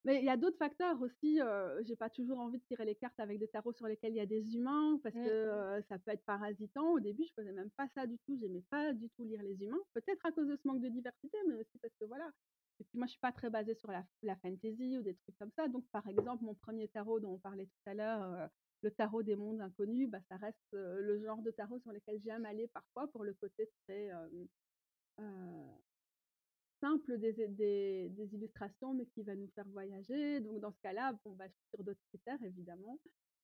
Mais il y a d'autres facteurs aussi. Je j'ai pas toujours envie de tirer les cartes avec des tarots sur lesquels il y a des humains parce mmh. que ça peut être parasitant. Au début, je faisais même pas ça du tout. J'aimais pas du tout lire les humains. Peut-être à cause de ce manque de diversité, mais aussi parce que voilà. Et puis moi, je suis pas très basée sur la, la fantasy ou des trucs comme ça. Donc, par exemple, mon premier tarot dont on parlait tout à l'heure, le tarot des mondes inconnus, bah, ça reste le genre de tarot sur lequel j'aime aller parfois pour le côté très simple des, illustrations, mais qui va nous faire voyager. Donc, dans ce cas-là, on va sur d'autres critères, évidemment.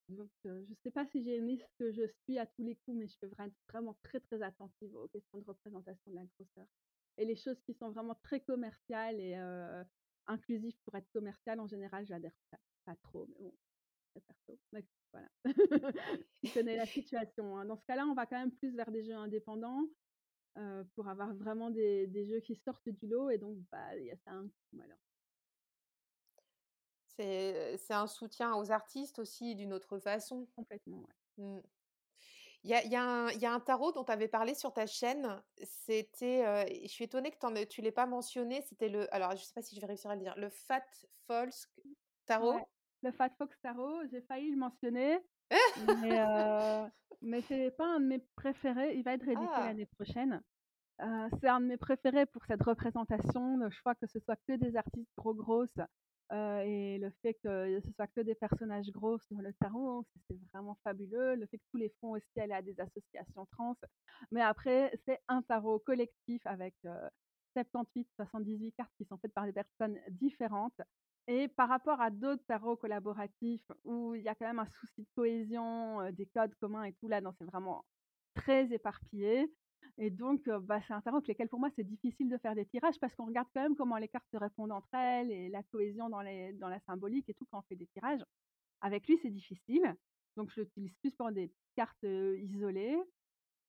Donc, je ne sais pas si j'ai aimé ce que je suis à tous les coups, mais je fais vraiment très, très attentive aux questions de représentation de la grosseur. Et les choses qui sont vraiment très commerciales et inclusives pour être commerciales, en général, j'adhère pas, pas, trop, mais bon, perso. voilà. tu connais la situation. Hein. Dans ce cas-là, on va quand même plus vers des jeux indépendants pour avoir vraiment des, des, jeux qui sortent du lot et donc bah, il y a ça un C'est c'est un soutien aux artistes aussi d'une autre façon. Complètement, ouais. Mmh. Il y y a un il y a un tarot dont tu avais parlé sur ta chaîne, c'était, et je suis étonnée que tu en aies tu l'aies pas mentionné, c'était le alors je sais pas si je vais réussir à le dire, le Fat Ouais, Tarot? le Fat Fox Tarot, j'ai failli le mentionner, mais heu, mais c'est pas un de mes préférés. Il va être réédité Ah! l'année prochaine. Heu, c'est un de mes préférés pour cette représentation, le choix que ce soit que des artistes gros grosses, heu et le fait que ce soit que des personnages gros sur le tarot, c'est vraiment fabuleux. Le fait que tous les fonds aussi allaient à des associations trans. Mais après, c'est un tarot collectif avec, heu, 78-78 cartes qui sont faites par des personnes différentes et par rapport à d'autres tarots collaboratifs où il y a quand même un souci de cohésion, des codes communs et tout, là c'est vraiment très éparpillé et donc bah, c'est un tarot avec lequel pour moi c'est difficile de faire des tirages parce qu'on regarde quand même comment les cartes se répondent entre elles et la cohésion dans la symbolique et tout quand on fait des tirages. Avec lui, c'est difficile, donc je l'utilise plus pour des cartes, isolées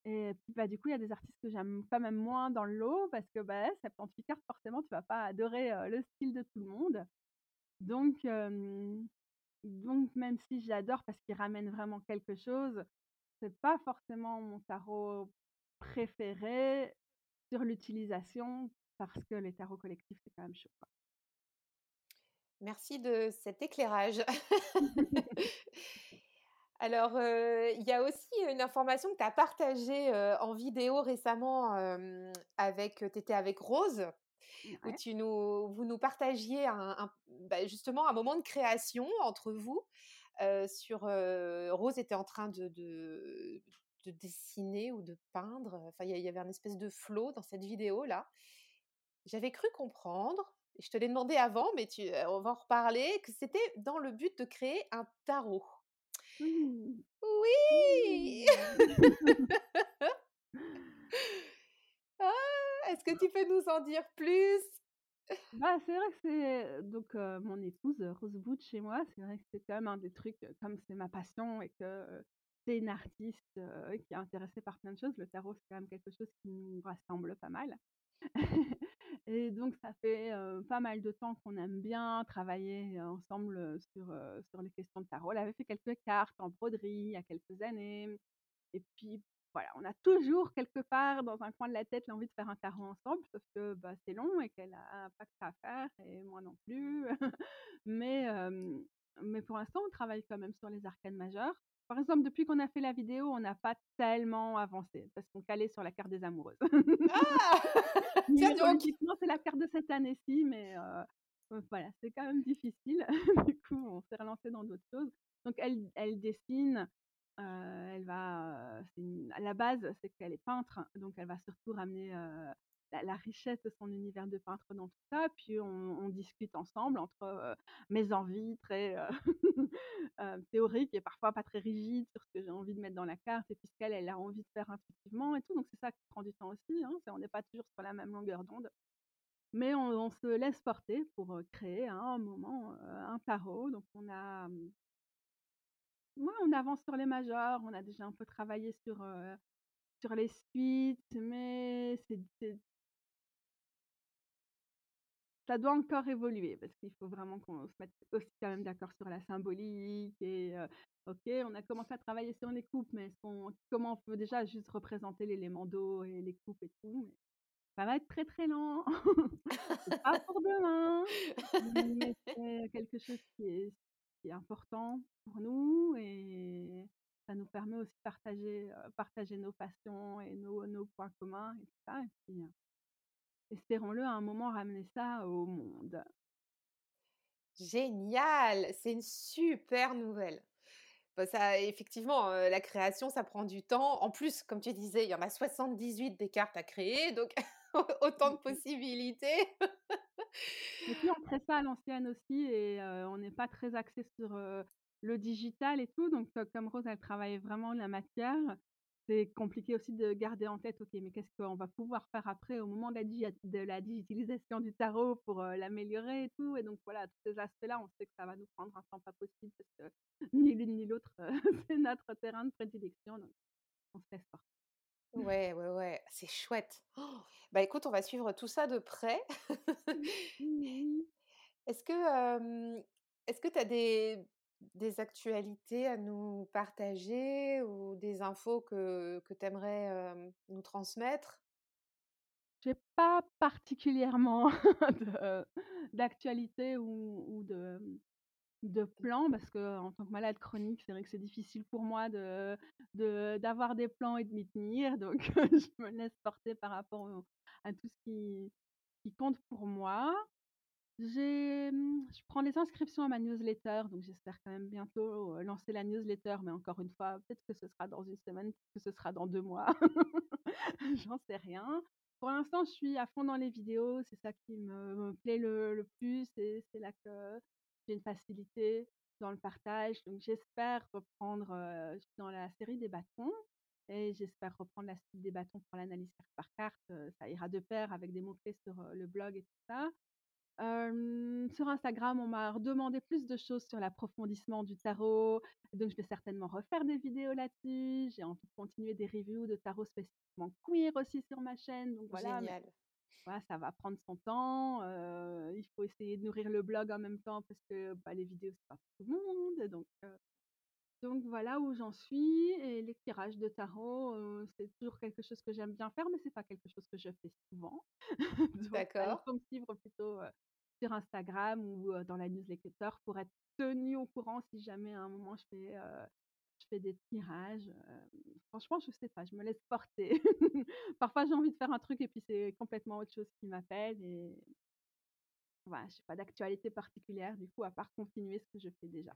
et puis, bah, du coup, il y a des artistes que j'aime quand même moins dans le lot parce que, bah, 78 cartes forcément tu vas pas adorer, le style de tout le monde. Donc donc même si j'adore parce qu'il ramène vraiment quelque chose, c'est pas forcément mon tarot préféré sur l'utilisation parce que les tarots collectifs, c'est quand même chaud, quoi. Merci de cet éclairage. Alors, il y a aussi une information que tu as partagée, en vidéo récemment, avec tu avec Rose, où tu nous vous nous partagiez un un bah, justement un moment de création entre vous, sur, Rose était en train de de de dessiner ou de peindre, enfin il y avait un espèce de flow dans cette vidéo-là. J'avais cru comprendre, et je te l'ai demandé avant, mais tu on va en reparler, que c'était dans le but de créer un tarot. Oui! Oui! Oui! Ah! Est-ce que tu peux nous en dire plus? Bah, c'est vrai que c'est donc mon épouse, Rose Butch chez moi, c'est vrai que c'est quand même un des trucs, comme c'est ma passion et que c'est une artiste, qui est intéressée par plein de choses, le tarot, c'est quand même quelque chose qui nous rassemble pas mal et donc ça fait, pas mal de temps qu'on aime bien travailler ensemble, sur, sur les questions de tarot. Elle avait fait quelques cartes en broderie il y a quelques années et puis voilà, on a toujours quelque part dans un coin de la tête l'envie de faire un tarot ensemble, sauf que, bah, c'est long et qu'elle a pas que ça à faire et moi non plus. Mais mais pour l'instant, on travaille quand même sur les arcanes majeures. Par exemple, depuis qu'on a fait la vidéo, on n'a pas tellement avancé parce qu'on calait sur la carte des amoureuses. Ah! Tiens donc! Numérologiquement, c'est la carte de cette année-ci, mais voilà, c'est quand même difficile. Du coup, on s'est relancé dans d'autres choses. Donc elle elle dessine, heu, elle va, à la base, c'est qu'elle est peintre, donc elle va surtout ramener, heu, la richesse de son univers de peintre dans tout ça. Puis on discute ensemble entre, heu, mes envies très, théoriques et parfois pas très rigides sur ce que j'ai envie de mettre dans la carte et puis ce qu'elle, elle a envie de faire intuitivement et tout. Donc c'est ça qui prend du temps aussi, hein, on n'est pas toujours sur la même longueur d'onde. Mais on se laisse porter pour, créer un moment, un tarot. Donc on a, ouais, on avance sur les majeures, on a déjà un peu travaillé sur, heu, sur les suites, mais Ça doit encore évoluer parce qu'il faut vraiment qu'on se mette aussi quand même d'accord sur la symbolique et heu, OK, on a commencé à travailler sur les coupes, mais comment on peut déjà juste représenter l'élément d'eau et les coupes et tout, ça va être très, très lent. Pas pour demain, c'est quelque chose qui est est important pour nous et ça nous permet aussi de partager, heu, partager nos passions et nos nos points communs et tout ça et puis, espérons-le à un moment ramener ça au monde. Génial! C'est une super nouvelle. Bah, ça effectivement, la création, ça prend du temps. En plus, comme tu disais, il y en a 78 des cartes à créer, donc autant de possibilités. Et puis on crée ça à l'ancienne aussi et on n'est pas très axés sur, le digital et tout, donc comme Rose, elle travaille vraiment la matière, c'est compliqué aussi de garder en tête: «OK, mais qu'est-ce qu'on va pouvoir faire après au moment de la digia de la digitalisation du tarot pour, l'améliorer et tout?» et donc voilà, tous ces aspects-là, on sait que ça va nous prendre un temps pas possible parce que ni l'une ni l'autre, c'est notre terrain de prédilection, donc on se laisse porter. Ouais, ouais, ouais, c'est chouette. Bah, écoute, on va suivre tout ça de près. Mmh. Est-ce que, Est-ce que tu as des des actualités à nous partager ou des infos que que tu aimerais, nous transmettre? J'ai pas particulièrement d'actualité ou ou de de plans parce qu'en tant que malade chronique, c'est vrai que c'est difficile pour moi de d'avoir des plans et de m'y tenir. Donc je me laisse porter par rapport à tout ce qui qui compte pour moi. J'ai, mmh, je prends les inscriptions à ma newsletter, donc j'espère quand même bientôt, heu, lancer la newsletter, mais encore une fois, peut-être que ce sera dans une semaine, peut-être que ce sera dans 2 mois, j'en sais rien. Pour l'instant, je suis à fond dans les vidéos, c'est ça qui me plaît le le plus. C'est là que j'ai une facilité dans le partage, donc j'espère reprendre, dans la série des bâtons et j'espère reprendre la suite des bâtons pour l'analyse carte par carte, ça ira de pair avec des mots clés sur, le blog et tout ça. Sur Instagram, on m'a redemandé plus de choses sur l'approfondissement du tarot, donc je vais certainement refaire des vidéos là-dessus. J'ai envie de continuer des reviews de tarot spécifiquement queer aussi sur ma chaîne, donc voilà, Génial. Voilà, ça va prendre son temps, il faut essayer de nourrir le blog en même temps parce que, bah, les vidéos, c'est pas pour tout le monde, donc donc voilà où j'en suis et les tirages de tarot, c'est toujours quelque chose que j'aime bien faire, mais c'est pas quelque chose que je fais souvent. Donc D'accord. faut me suivre plutôt, sur Instagram ou, dans la newsletter pour être tenue au courant si jamais à un moment je fais, fais des tirages, hem, franchement je sais pas, je me laisse porter. Parfois j'ai envie de faire un truc et puis c'est complètement autre chose qui m'appelle et voilà, j'ai pas d'actualité particulière du coup à part continuer ce que je fais déjà.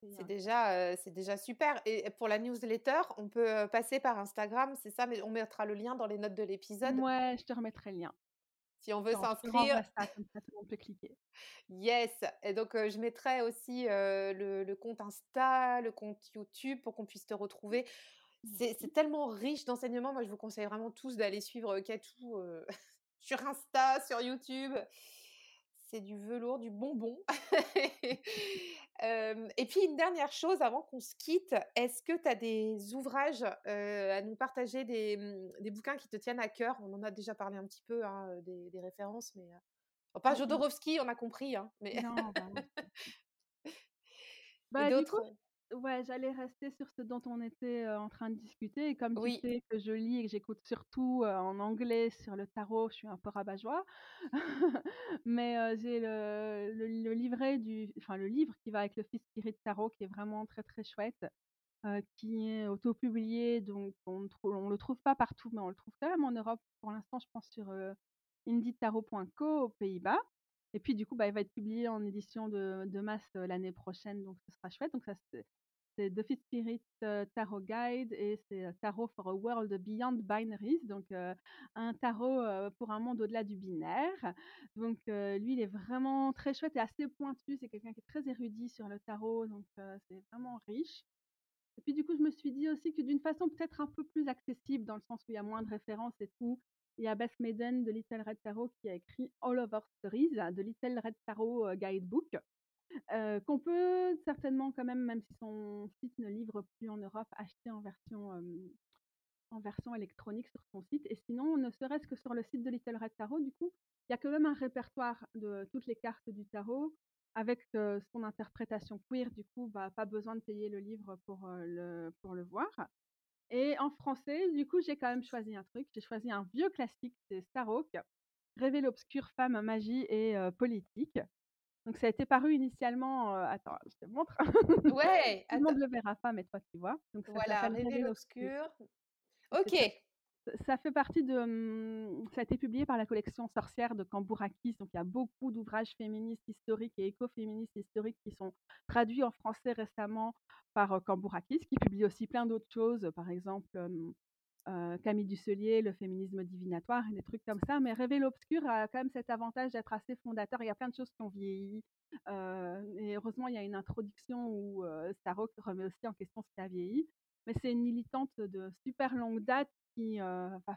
C'est heu déjà, heu, c'est déjà super et pour la newsletter, on peut, passer par Instagram, c'est ça? Mais on mettra le lien dans les notes de l'épisode mouais, je te remettrai le lien. Si on veut s'inscrire. monde peut cliquer. Yes et donc je mettrai aussi, le le compte Insta, le compte YouTube pour qu'on puisse te retrouver. C'est c'est tellement riche d'enseignements. Moi, je vous conseille vraiment tous d'aller suivre, Katou, sur Insta, sur YouTube. C'est du velours, du bonbon. Et puis une dernière chose avant qu'on se quitte, est-ce que tu as des ouvrages, à nous partager, des, mmh, des bouquins qui te tiennent à cœur? On en a déjà parlé un petit peu, hein, des des références, mais bon, pas Mmh mh. Jodorowsky, on a compris, hein, mais Non, bah, Bah, d'autres? Ouais, j'allais rester sur ce dont on était, en train de discuter et comme tu Oui, sais que je lis et que j'écoute surtout, en anglais sur le tarot, je suis un peu rabat-joie. Mais, j'ai le le le livret du enfin le livre qui va avec le Fifth Spirit Tarot qui est vraiment très, très chouette, qui est auto-publié donc on ne trou on le trouve pas partout, mais on le trouve quand même en Europe pour l'instant, je pense sur, indietarot.co aux Pays-Bas. Et puis du coup, bah, il va être publié en édition de de masse, l'année prochaine, donc ce sera chouette. Donc ça c'est c'est The Fifth Spirit, heu, Tarot Guide et c'est, heu, Tarot for a World Beyond Binaries, donc heu, un tarot, pour un monde au-delà du binaire. Donc lui, il est vraiment très chouette et assez pointu. C'est quelqu'un qui est très érudit sur le tarot, donc c'est vraiment riche. Et puis du coup, je me suis dit aussi que d'une façon peut-être un peu plus accessible, dans le sens où il y a moins de références et tout, il y a Beth Maiden de Little Red Tarot qui a écrit All Over Stories, The Little Red Tarot, Guidebook, qu'on peut certainement quand même, même si son site ne livre plus en Europe, acheter en version, en version électronique sur son site. Et sinon, ne serait-ce que sur le site de Little Red Tarot, du coup, il y a quand même un répertoire de toutes les cartes du tarot avec, son interprétation queer. Du coup, bah, pas besoin de payer le livre pour, le pour le voir. Et en français, du coup, j'ai quand même choisi un truc. J'ai choisi un vieux classique, c'est Starhawk, Révèle l'obscur, femme, magie et politique. Donc ça a été paru initialement, attends, je te montre. ouais, Tout le monde le verra pas, mais toi tu vois? Donc ça voilà, Révèle l'obscur. OK, ça ça fait partie de, mmh, ça a été publié par la collection Sorcières de Cambourakis, donc il y a beaucoup d'ouvrages féministes historiques et écoféministes historiques qui sont traduits en français récemment par, Cambourakis, qui publie aussi plein d'autres choses, par exemple, heu, Camille Dusselier, Le féminisme divinatoire des trucs comme ça. Mais Rêver l'obscur a quand même cet avantage d'être assez fondateur. Il y a plein de choses qui ont vieilli, heu et heureusement, il y a une introduction où, Starhawk remet aussi en question ce qui a vieilli. Mais c'est une militante de super longue date qui, heu, va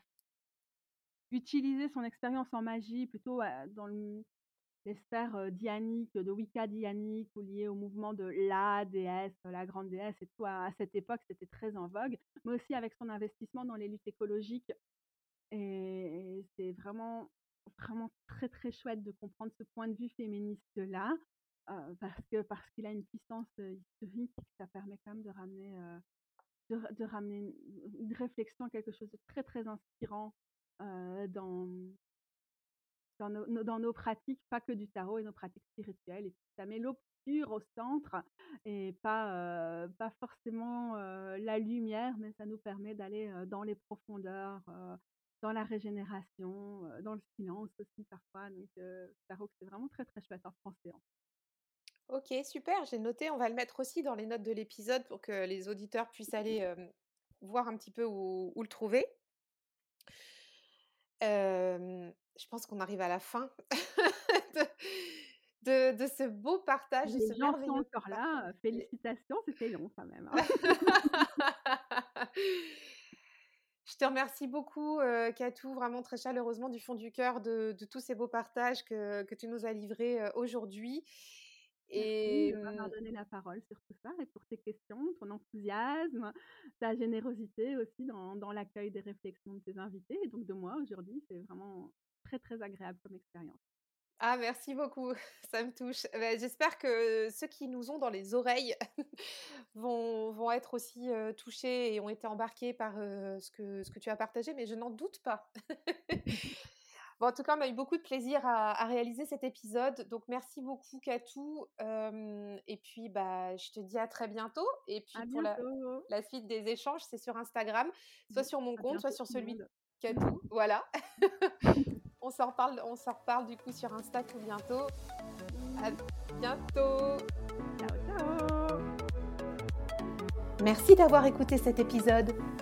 utiliser son expérience en magie plutôt, dans le les sphères, dianiques, de Wicca dianique ou liées au mouvement de la déesse, la grande déesse et tout. À cette époque, c'était très en vogue, mais aussi avec son investissement dans les luttes écologiques et c'est vraiment, vraiment très, très chouette de comprendre ce point de vue féministe-là. parce parce qu'il a une puissance historique, ça permet quand même de ramener, de, ramener une, réflexion, quelque chose de très très inspirant dans, dans nos, pratiques, pas que du tarot et nos pratiques spirituelles. Et ça met l'eau au centre et pas, pas forcément la lumière, mais ça nous permet d'aller dans les profondeurs, dans la régénération, dans le silence aussi parfois. Donc, tarot, c'est vraiment très très chouette en français. Ok, super, j'ai noté. On va le mettre aussi dans les notes de l'épisode pour que les auditeurs puissent aller voir un petit peu où, le trouver. Je pense qu'on arrive à la fin de, ce beau partage, de ce gens sont encore là. Félicitations, c'était long quand même. Hein. Je te remercie beaucoup, Katou, vraiment très chaleureusement du fond du cœur de, tous ces beaux partages que, que tu nous as livrés aujourd'hui. Et de m'avoir donné la parole sur tout ça et pour tes questions, ton enthousiasme, ta générosité aussi dans, dans l'accueil des réflexions de tes invités et donc de moi aujourd'hui. C'est vraiment très très agréable comme expérience. Ah, merci beaucoup, ça me touche. Bah, j'espère que ceux qui nous ont dans les oreilles vont, vont être aussi touchés et ont été embarqués par ce, que, ce que tu as partagé, mais je n'en doute pas. en tout cas, on a eu beaucoup de plaisir à, réaliser cet épisode. Donc, merci beaucoup, Katou. et puis, bah, je te dis à très bientôt. Et puis, pour la, suite des échanges, c'est sur Instagram, soit sur mon compte, soit sur celui de Katou. Voilà. on s'en reparle, on s'en reparle du coup sur Insta tout bientôt. À bientôt. Ciao, ciao. Merci d'avoir écouté cet épisode.